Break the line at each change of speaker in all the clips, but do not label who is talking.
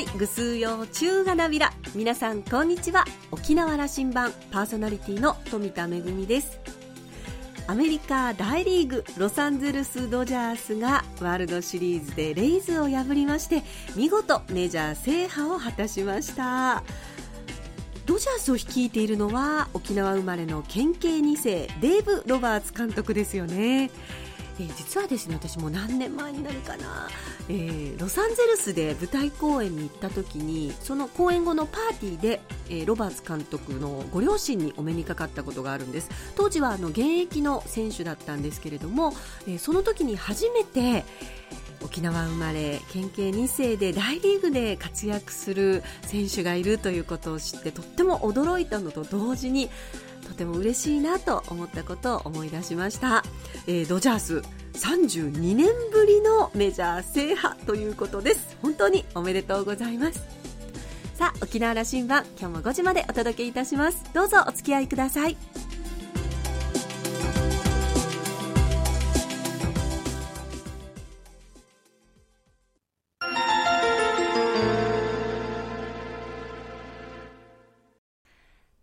い。ぐすうよ中がなびら。皆さんこんにちは。沖縄羅針盤パーソナリティの富田恵です。アメリカ大リーグロサンゼルス・ドジャースがワールドシリーズでレイズを破りまして見事メジャー制覇を果たしました。ドジャースを率いているのは沖縄生まれの県警2世デーブ・ロバーツ監督ですよね。えー、実はですね私も何年前になるかな、えー、ロサンゼルスで舞台公演に行った時にその公演後のパーティーで、えー、ロバーツ監督のご両親にお目にかかったことがあるんです。当時はあの現役の選手だったんですけれども、えその時に初めて沖縄生まれ県警2世で大リーグで活躍する選手がいるということを知ってとっても驚いたのと同時にとても嬉しいなと思ったことを思い出しました、えー、ドジャース32年ぶりのメジャー制覇ということです。本当におめでとうございます。さあ沖縄羅針盤今日も5時までお届けいたします。どうぞお付き合いください。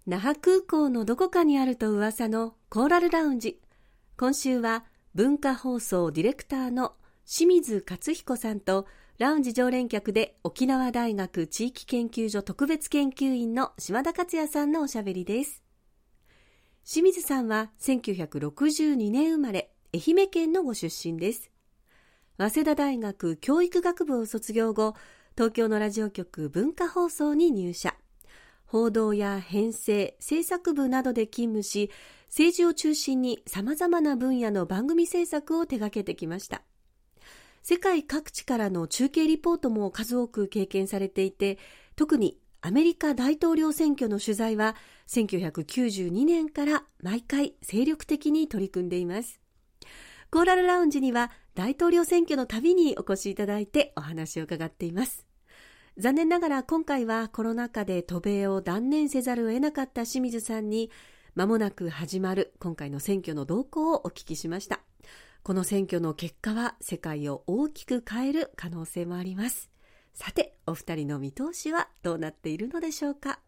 那覇空港のどこかにあると噂のコーラルラウンジ。今週は文化放送ディレクターの清水克彦さんとラウンジ常連客で沖縄大学地域研究所特別研究員の島田克也さんのおしゃべりです。清水さんは1962年生まれ愛媛県のご出身です。早稲田大学教育学部を卒業後東京のラジオ局文化放送に入社。報道や編成、制作部などで勤務し、政治を中心に様々な分野の番組制作を手掛けてきました。世界各地からの中継リポートも数多く経験されていて、特にアメリカ大統領選挙の取材は1992年から毎回精力的に取り組んでいます。コーラルラウンジには大統領選挙のたびにお越しいただいてお話を伺っています。残念ながら今回はコロナ禍で渡米を断念せざるを得なかった清水さんに間もなく始まる今回の選挙の動向をお聞きしました。この選挙の結果は世界を大きく変える可能性もあります。さてお二人の見通しはどうなっているのでしょうか？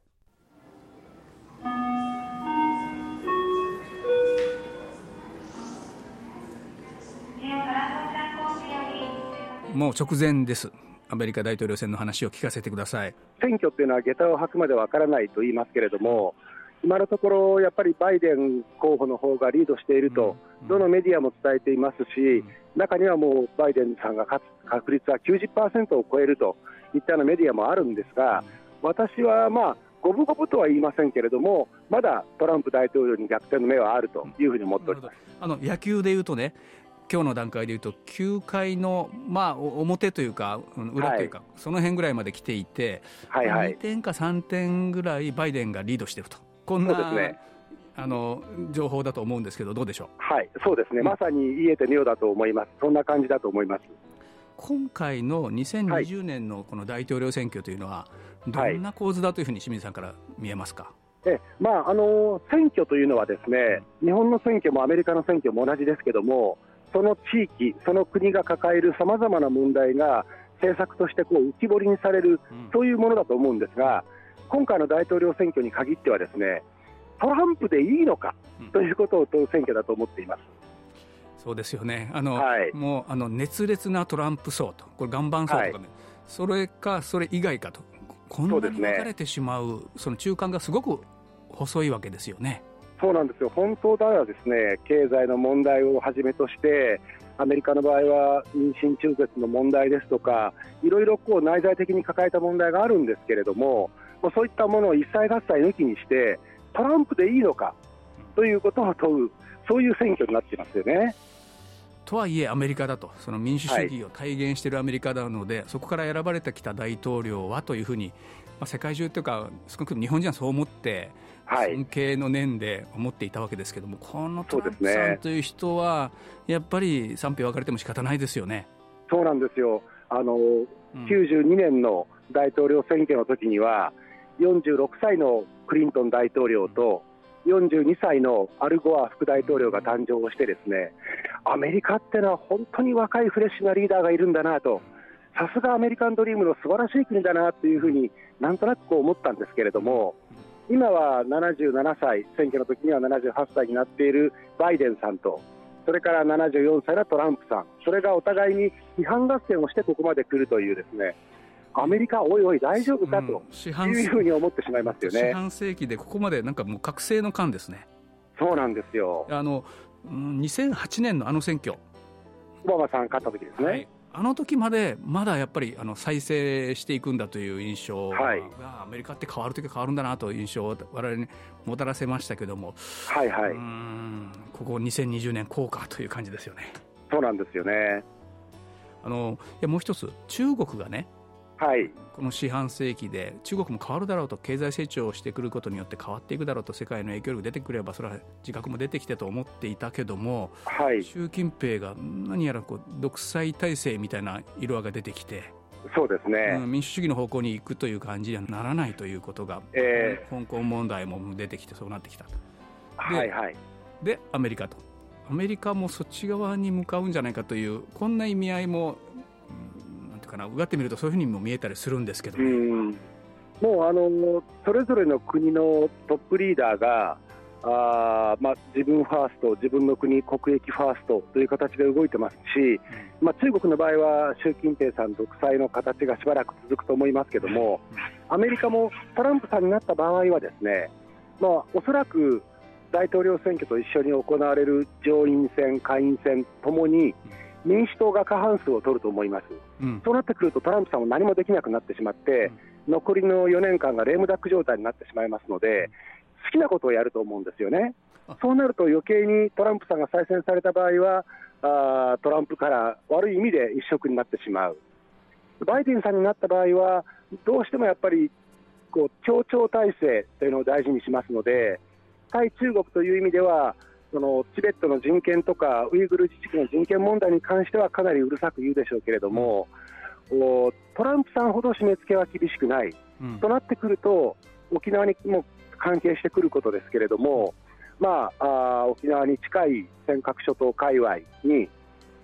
もう直前です。アメリカ大統領選の話を聞かせてください。
選挙っていうのは下駄を履くまでわからないと言いますけれども、今のところ、やっぱりバイデン候補の方がリードしていると、どのメディアも伝えていますし、中にはもうバイデンさんが勝つ確率は90%を超えるといったようなメディアもあるんですが、私はまあ、五分五分とは言いませんけれども、まだトランプ大統領に逆転の目はあるというふうに思っております、
あの野球でいうとね、今日の段階でいうと9回の、まあ、表というか裏というか、はい、その辺ぐらいまで来ていて、はいはい、2点か3点ぐらいバイデンがリードしていると。こんな、ね、あの情報だと思うんですけどどうでしょう？
はいそうですね、うん、まさに言えてみようだと思います。そんな感じだと思います。
今回の2020年のこの大統領選挙というのは、どんな構図だというふうに清水さんから見えますか？
えまあ、あの選挙というのはですね日本の選挙もアメリカの選挙も同じですけどもその地域、その国が抱えるさまざまな問題が政策としてこう浮き彫りにされる、そういうものだと思うんですが、今回の大統領選挙に限っては、ですねトランプでいいのかということを問う選挙だと思っています。
そうですよね。あの、はい、もうあの熱烈なトランプ層と、これ、岩盤層とかね、はい、それかそれ以外かと、こんなに分かれてしまう、その中間がすごく細いわけですよね。
そうなんですよ、本当ではですね経済の問題をはじめとして、アメリカの場合は妊娠中絶の問題ですとか、いろいろこう内在的に抱えた問題があるんですけれども、そういったものを一切合切抜きにして、トランプでいいのかということを問う、そういう選挙になっていますよね。
とはいえ、アメリカだと、その民主主義を体現しているアメリカなので、はい、そこから選ばれてきた大統領はというふうに、まあ、世界中というか、少なくとも日本人はそう思って、尊敬の念で思っていたわけですけども、このトランプさんという人は、やっぱり賛否分かれても仕方ないですよね。
そうなんですよ。あの、うん、92年の大統領選挙の時には、46歳のクリントン大統領と、42歳のアルゴア副大統領が誕生して、ですねアメリカってのは本当に若いフレッシュなリーダーがいるんだなとさすがアメリカンドリームの素晴らしい国だなというふうになんとなくこう思ったんですけれども、今は77歳、選挙の時には78歳になっているバイデンさんと、それから74歳のトランプさん、それがお互いに批判合戦をしてここまで来るというですね、アメリカ、おいおい、大丈夫かというふうに思ってしまいますよね。
四半世紀でここまでなんかもう覚醒の感ですね。
そうなんですよ。
あの2008年のあの選挙、
オバマさん勝った時ですね。はい
あの時までまだやっぱりあの再生していくんだという印象が、はい、アメリカって変わる時は変わるんだなという印象を我々にもたらせましたけども、
はいはい、
ここ2020年効果という感じですよね。
そうなんですよね。
あのいやもう一つ中国がね
はい、
この四半世紀で中国も変わるだろうと経済成長をしてくることによって変わっていくだろうと世界の影響力出てくればそれは自覚も出てきてと思っていたけども、
はい、
習近平が何やらこう独裁体制みたいな色合いが出てきて。
そうですね、
うん、民主主義の方向に行くという感じにはならないということが、えー、香港問題も出てきてそうなってきたと。
はいはい、
でアメリカと。アメリカもそっち側に向かうんじゃないかというこんな意味合いもかな。うがってみるとそういうふうにも見えたりするんですけど、ね、
うもうあのそれぞれの国のトップリーダーがあまあ、自分ファースト、自分の国、国益ファーストという形で動いてますし、まあ、中国の場合は習近平さん独裁の形がしばらく続くと思いますけども、アメリカもトランプさんになった場合は、ですね、まあ、おそらく大統領選挙と一緒に行われる上院選、下院選ともに、民主党が過半数を取ると思います、うん、そうなってくるとトランプさんは何もできなくなってしまって、うん、残りの4年間がレームダック状態になってしまいますので、好きなことをやると思うんですよね。そうなると余計にトランプさんが再選された場合は、あトランプから悪い意味で一色になってしまう。バイデンさんになった場合は、どうしてもやっぱりこう協調体制というのを大事にしますので、対中国という意味では、そのチベットの人権とかウイグル自治区の人権問題に関してはかなりうるさく言うでしょうけれども、うん、トランプさんほど締め付けは厳しくない、うん、となってくると沖縄にも関係してくることですけれども、まあ、あ沖縄に近い尖閣諸島界隈に、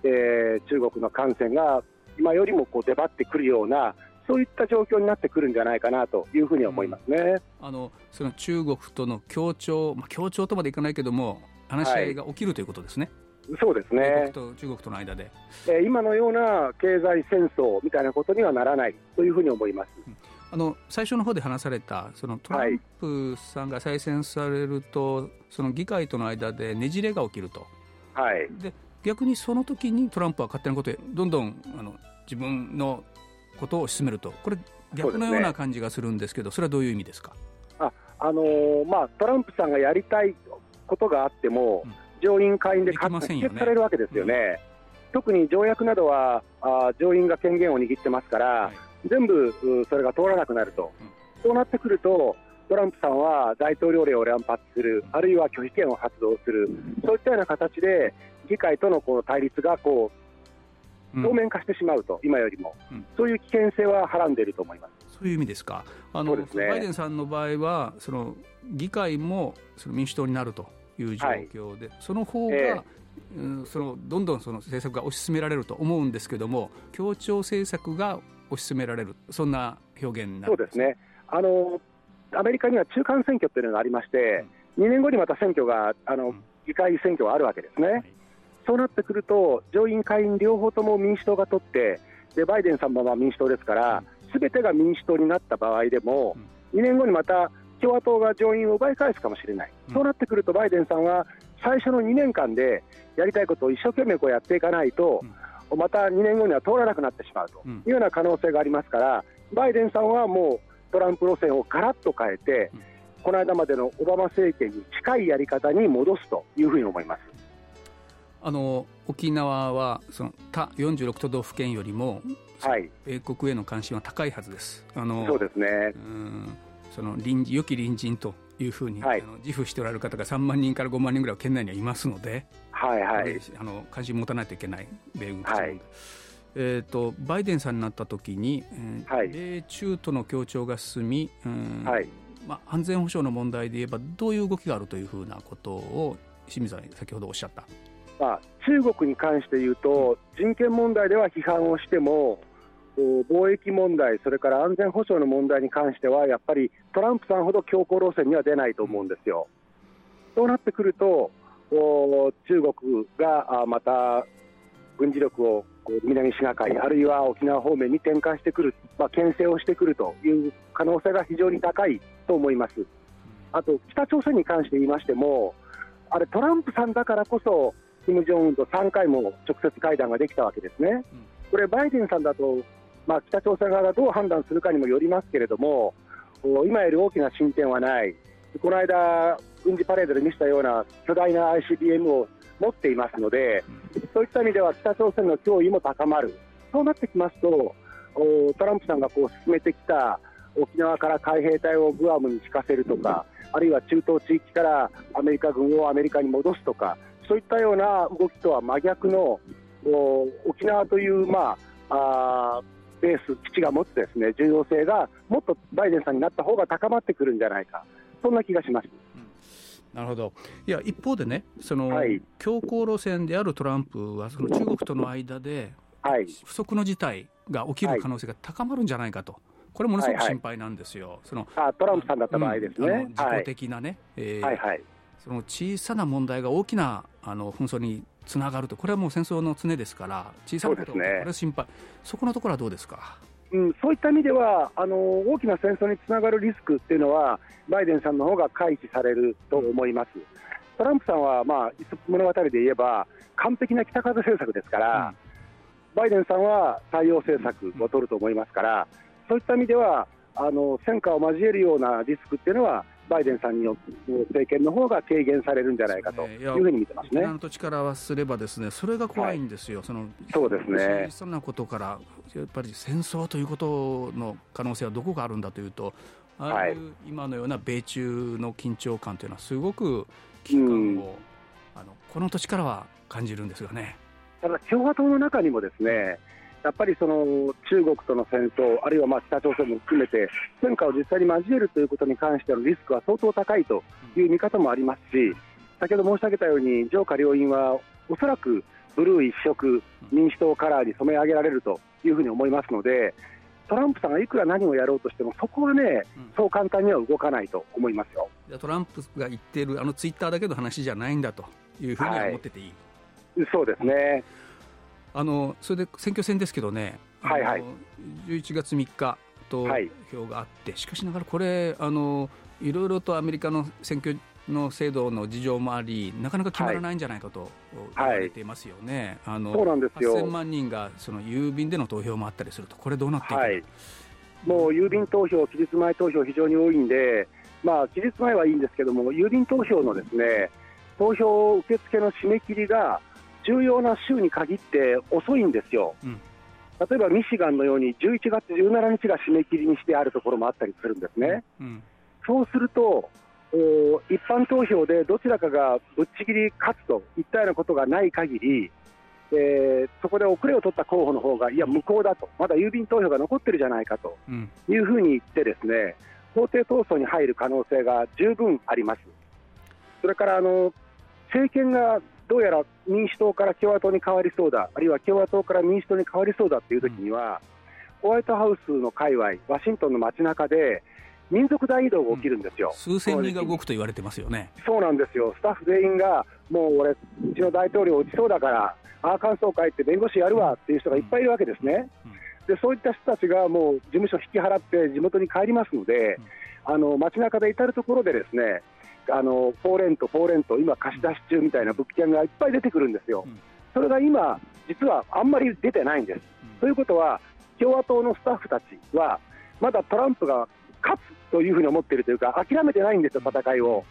えー、中国の艦船が今よりもこう出張ってくるようなそういった状況になってくるんじゃないかなというふうに思いますね、うん、
あのその中国との協調、まあ、協調とまでいかないけども、話し合いが起きるということですね。
はい、そうですね。
中国と中国との間で、
えー、今のような経済戦争みたいなことにはならないというふうに思います。
うん。あの最初の方で話されたそのトランプさんが再選されると、はい、その議会との間でねじれが起きると、
はい、
で逆にその時にトランプは勝手なことでどんどんあの自分のことを進めると。これ逆のような感じがするんですけどそれはどういう意味ですか？
あ、あのー、まあ、トランプさんがやりたいことがあっても、上院、下院で可決されるわけですよね。うん、特に条約などはあ上院が権限を握ってますから、はい、全部それが通らなくなると、うん、そうなってくると、トランプさんは大統領令を乱発する、あるいは拒否権を発動する、そういったような形で、議会とのこの対立がこう表面化してしまうと、うん、今よりも、そういう危険性ははらんでいると思います。
そういう意味ですか？あの、ね、バイデンさんの場合は、その議会もその民主党になるという状況で、はい、その方が、えーうん、そのどんどんその政策が推し進められると思うんですけども、協調政策が推し進められる、そんな表現にな
るそうですね。あの、アメリカには中間選挙っていうのがありまして、うん、2年後にまた選挙が、あの、うん、議会選挙があるわけですね、はい、そうなってくると、上院、下院両方とも民主党が取って、でバイデンさんもまあ民主党ですから、す、べ、てが民主党になった場合でも、2年後にまた共和党が上院を奪い返すかもしれない、うん、そうなってくると、バイデンさんは最初の2年間でやりたいことを一生懸命こうやっていかないと、うん、また2年後には通らなくなってしまうというような可能性がありますから、バイデンさんはもうトランプ路線をガラッと変えて、この間までのオバマ政権に近いやり方に戻すというふうに思います。
あの沖縄はその他46都道府県よりも、はい、米国への関心は高いはずです。
あのそうですね。
うんその臨時良き隣人というふうに、はい、あの自負しておられる方が3万人から5万人ぐらい県内にはいますので、
はいはい、
あの関心持たないといけない米軍基地、はい、えーと、バイデンさんになった時に、えーはい、米中との協調が進み、うんはい。まあ、安全保障の問題で言えばどういう動きがあるというふうなことを清水さん先ほどおっしゃった。
まあ、中国に関して言うと、人権問題では批判をしても、貿易問題、それから安全保障の問題に関しては、やっぱりトランプさんほど強硬路線には出ないと思うんですよ。そうなってくると、中国がまた軍事力を南シナ海、あるいは沖縄方面に転換してくる、まあ、牽制をしてくるという可能性が非常に高いと思います。あと、北朝鮮に関して言いましても、あれ、トランプさんだからこそ、金正恩と3回も直接会談ができたわけですね。これ、バイデンさんだと、まあ、北朝鮮側がどう判断するかにもよりますけれども、今より大きな進展はない、この間、軍事パレードで見せたような巨大な ICBM を持っていますので、そういった意味では北朝鮮の脅威も高まる、そうなってきますと、トランプさんがこう進めてきた沖縄から海兵隊をグアムに引かせるとか、あるいは中東地域からアメリカ軍をアメリカに戻すとか、そういったような動きとは真逆の沖縄という、まあ、あベース、基地が持つですね重要性がもっとバイデンさんになった方が高まってくるんじゃないか、そんな気がします。
なるほど。いや一方でね、その、はい、強硬路線であるトランプは、その中国との間で、不測の事態が起きる可能性が高まるんじゃないかと、これ、ものすごく心配なんですよ、はいはい、その
あトランプさんだった場合ですね、うん、
自己的なね、えはいはい、その小さな問題が大きなあの紛争につながると、これはもう戦争の常ですから、小さなこと、ね、これは心配、そこのところはどうですか？
うん、そういった意味ではあの、大きな戦争につながるリスクっていうのは、バイデンさんの方が回避されると思います。トランプさんは、まあ、物語で言えば、完璧な北風政策ですから、うん、バイデンさんは対応政策を取ると思いますから、そういった意味では、あの戦火を交えるようなリスクっていうのは、バイデンさんによって政権の方が軽減されるんじゃないかというふうに見てますね。
土地からはすればですね、それが怖いんですよ。はい、その
そうですね。
小さなことからやっぱり戦争ということの可能性はどこがあるんだというと、ああいう今のような米中の緊張感というのはすごく危機感を、うん、あのこの土地からは感じるんですがね。
ただ共和党の中にもですね。やっぱりその中国との戦争、あるいはまあ北朝鮮も含めて、戦火を実際に交えるということに関してのリスクは相当高いという見方もありますし、先ほど申し上げたように、上下両院はおそらくブルー一色、民主党カラーに染め上げられるというふうに思いますので、トランプさんがいくら何をやろうとしても、そこはね、そう簡単には動かないと思いますよ。
トランプが言っている、あのツイッターだけの話じゃないんだというふうには思ってていい、
はい、そうですね。
あのそれで選挙戦ですけどね、はいはい、11月3日投票があって、はい、しかしながらこれあの、いろいろとアメリカの選挙の制度の事情もあり、なかなか決まらないんじゃないかと言われていますよね、
はい、あのそうなんですよ。
8000万人がその郵便での投票もあったりすると、これ、どうなっていくか、はい、
もう郵便投票、期日前投票、非常に多いんで、まあ、期日前はいいんですけども、郵便投票のですね投票受付の締め切りが、重要な州に限って遅いんですよ、うん、例えばミシガンのように11月17日が締め切りにしてあるところもあったりするんですね。うん、そうすると一般投票でどちらかがぶっちぎり勝つといったようなことがない限り、えー、そこで遅れを取った候補の方がいや、無効だと、まだ郵便投票が残ってるじゃないかと。いうふうに言って、ですね法廷闘争に入る可能性が十分あります。それからあの政権がどうやら民主党から共和党に変わりそうだ、あるいは共和党から民主党に変わりそうだというときには、うん、ホワイトハウスの界隈、ワシントンの街中で、民族大移動が起きるんですよ、
うん、数千人が動くと言われてますよね。
そうなんですよ、スタッフ全員が、もう俺、うちの大統領落ちそうだから、ああ、感想会って弁護士やるわっていう人がいっぱいいるわけですね。でそういった人たちがもう事務所引き払って地元に帰りますので、あの街中で至る所でですねあのフォーレント、フォーレント、今、貸し出し中みたいな物件がいっぱい出てくるんですよ、それが今、実はあんまり出てないんです。ということは、共和党のスタッフたちは、まだトランプが勝つというふうに思っているというか、諦めてないんですよ、戦いを。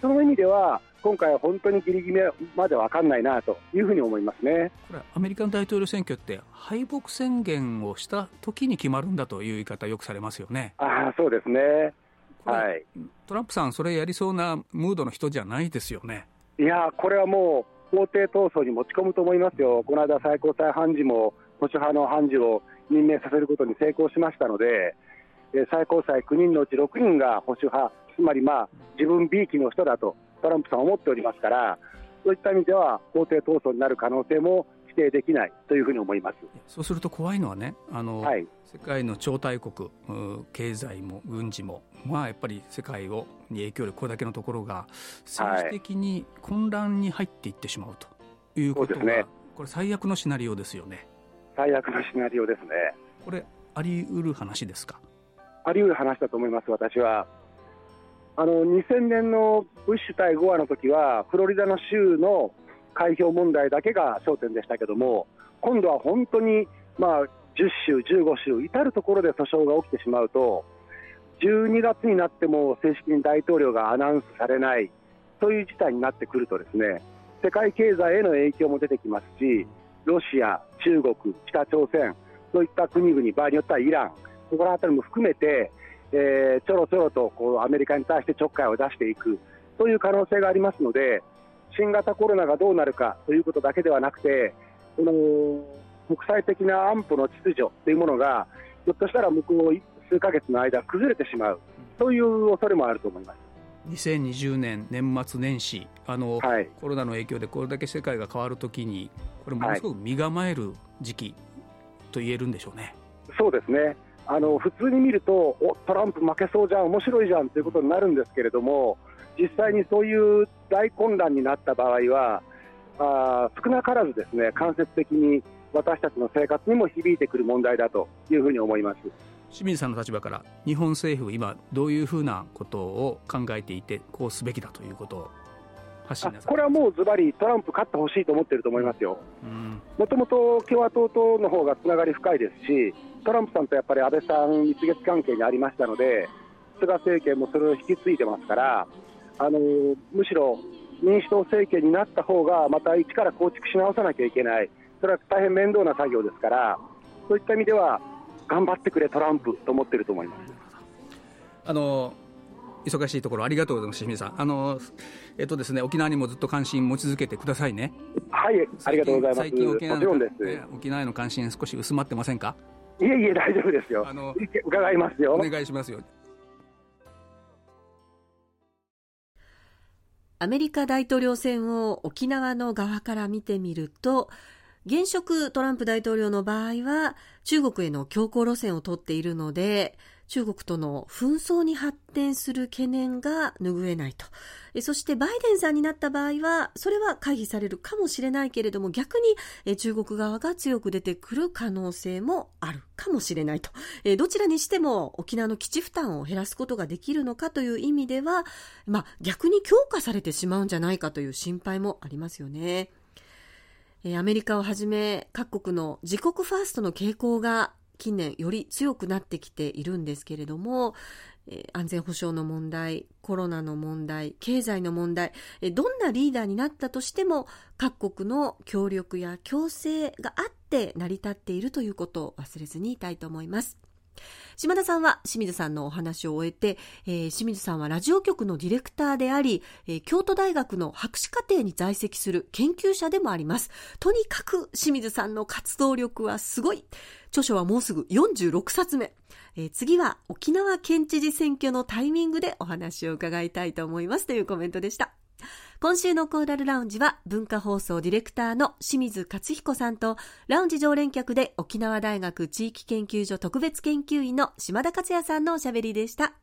その意味では、今回は本当にギリギリまで分かんないなというふうに思いますね。
これ、アメリカの大統領選挙って、敗北宣言をした時に決まるんだという言い方、よくされますよね。
あそうですねはい、
トランプさん、それやりそうなムードの人じゃないですよね。
いやこれはもう、法廷闘争に持ち込むと思いますよ、この間、最高裁判事も保守派の判事を任命させることに成功しましたので、最高裁9人のうち6人が保守派、つまりまあ自分 B 期の人だとトランプさんは思っておりますから、そういった意味では法廷闘争になる可能性も定できないというふうに思います。
そうすると怖いのはねあの、はい、世界の超大国経済も軍事も、まあ、やっぱり世界をに影響力これだけのところが政治的に混乱に入っていってしまうということは、はいね、これ最悪のシナリオですよね。
最悪のシナリオですね。
これあり得る話ですか？
あり得る話だと思います私は。あの2000年のブッシュ対ゴアの時はフロリダの州の開票問題だけが焦点でしたけども今度は本当に、まあ、10州、15州至る所で訴訟が起きてしまうと12月になっても正式に大統領がアナウンスされないそういう事態になってくるとですね世界経済への影響も出てきますしロシア、中国、北朝鮮そういった国々場合によってはイランここら辺りも含めてえー、ちょろちょろとこうアメリカに対してちょっかいを出していくという可能性がありますので新型コロナがどうなるかということだけではなくてこの国際的な安保の秩序というものがひょっとしたら向こう数ヶ月の間崩れてしまうそういう恐れもあると思います。
2020年年末年始あの、はい、コロナの影響でこれだけ世界が変わるときにこれものすごく身構える時期と言えるんでしょうね。
はい、そうですねあの普通に見るとおトランプ負けそうじゃん、面白いじゃんということになるんですけれども実際にそういう大混乱になった場合はあ少なからずですね間接的に私たちの生活にも響いてくる問題だというふうに思います。
清水さんの立場から日本政府今どういうふうなことを考えていてこうすべきだということを
これはもうズバリトランプ勝ってほしいと思っていると思いますよ。もともと共和党との方がつながり深いですしトランプさんとやっぱり安倍さん、蜜月関係にありましたので、菅政権もそれを引き継いでますから、あのむしろ民主党政権になった方が、また一から構築し直さなきゃいけない、それは大変面倒な作業ですから、そういった意味では、頑張ってくれ、トランプと思ってると思います。
あの忙しいところありがとうございます、清水さん。あのえっとですね、沖縄にもずっと関心持ち続けてくださいね。
はい、ありがとうございます。
最近沖縄の、沖縄への関心少し薄まってませんか？
いえいえ、大丈夫ですよ。あの伺いますよ。
お願いしますよ。
アメリカ大統領選を沖縄の側から見てみると、現職トランプ大統領の場合は中国への強硬路線をとっているので、中国との紛争に発展する懸念が拭えないと。そしてバイデンさんになった場合は、それは回避されるかもしれないけれども、逆に中国側が強く出てくる可能性もあるかもしれないと。どちらにしても沖縄の基地負担を減らすことができるのかという意味では、まあ逆に強化されてしまうんじゃないかという心配もありますよね。アメリカをはじめ各国の自国ファーストの傾向が近年より強くなってきているんですけれども、安全保障の問題、コロナの問題、経済の問題、どんなリーダーになったとしても、各国の協力や共生があって成り立っているということを忘れずにいたいと思います。島田さんは清水さんのお話を終えて、えー、清水さんはラジオ局のディレクターであり、えー、京都大学の博士課程に在籍する研究者でもあります。とにかく清水さんの活動力はすごい。著書はもうすぐ46冊目。えー、次は沖縄県知事選挙のタイミングでお話を伺いたいと思いますというコメントでした。今週のコーラルラウンジは文化放送ディレクターの清水克彦さんとラウンジ常連客で沖縄大学地域研究所特別研究員の島田克也さんのおしゃべりでした。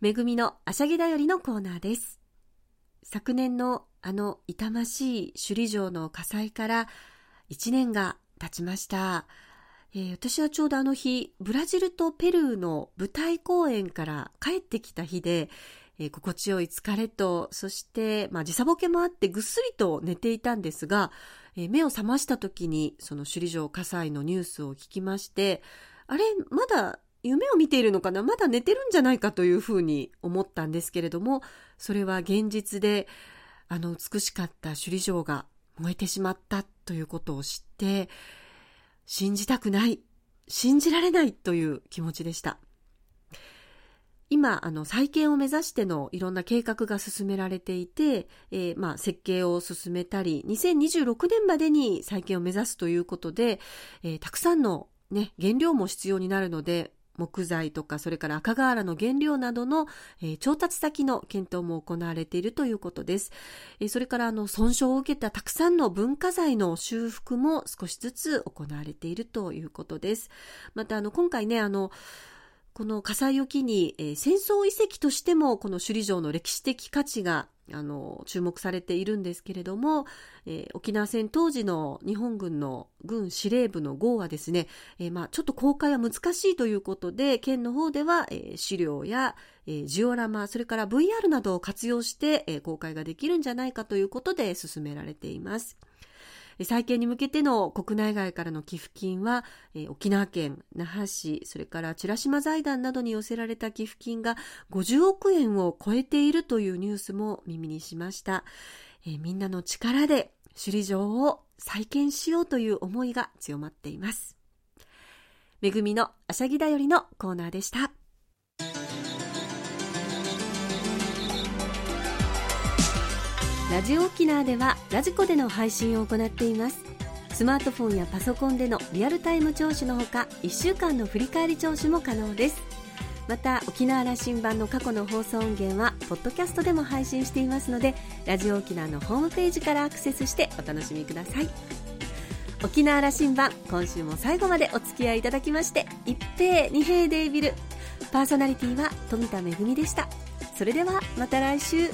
めぐみのあしゃぎだよりのコーナーです。昨年のあの痛ましい首里城の火災から1年が経ちました。えー、私はちょうどあの日、ブラジルとペルーの舞台公演から帰ってきた日で、えー、心地よい疲れと、そして、まあ、時差ボケもあってぐっすりと寝ていたんですが、えー、目を覚ました時に、その首里城火災のニュースを聞きまして、あれ、まだ夢を見ているのかな？まだ寝てるんじゃないかというふうに思ったんですけれども、それは現実で、あの美しかった首里城が燃えてしまったということを知って、信じたくない、信じられないという気持ちでした。今、あの、再建を目指してのいろんな計画が進められていて、えー、まあ、設計を進めたり、2026年までに再建を目指すということで、えー、たくさんのね、原料も必要になるので、木材とかそれから赤瓦の原料などの、えー、調達先の検討も行われているということです。えー、それからあの損傷を受けたたくさんの文化財の修復も少しずつ行われているということです。またあの今回ねあのこの火災を機に、えー、戦争遺跡としてもこの首里城の歴史的価値があの注目されているんですけれども、えー、沖縄戦当時の日本軍の軍司令部の号はですね、えー、まあ、ちょっと公開は難しいということで県の方では、えー、資料や、えジオラマそれから VR などを活用して、え公開ができるんじゃないかということで進められています。再建に向けての国内外からの寄付金は、え沖縄県那覇市それから美ら島財団などに寄せられた寄付金が50億円を超えているというニュースも耳にしました、えみんなの力で首里城を再建しようという思いが強まっています。めぐみのあしゃぎだよりのコーナーでした。ラジオ沖縄ではラジコでの配信を行っています。スマートフォンやパソコンでのリアルタイム聴取のほか1週間の振り返り聴取も可能です。また沖縄羅針盤の過去の放送音源はポッドキャストでも配信していますのでラジオ沖縄のホームページからアクセスしてお楽しみください。沖縄羅針盤今週も最後までお付き合いいただきまして一平二平デービル。パーソナリティは富田恵でした。それではまた来週。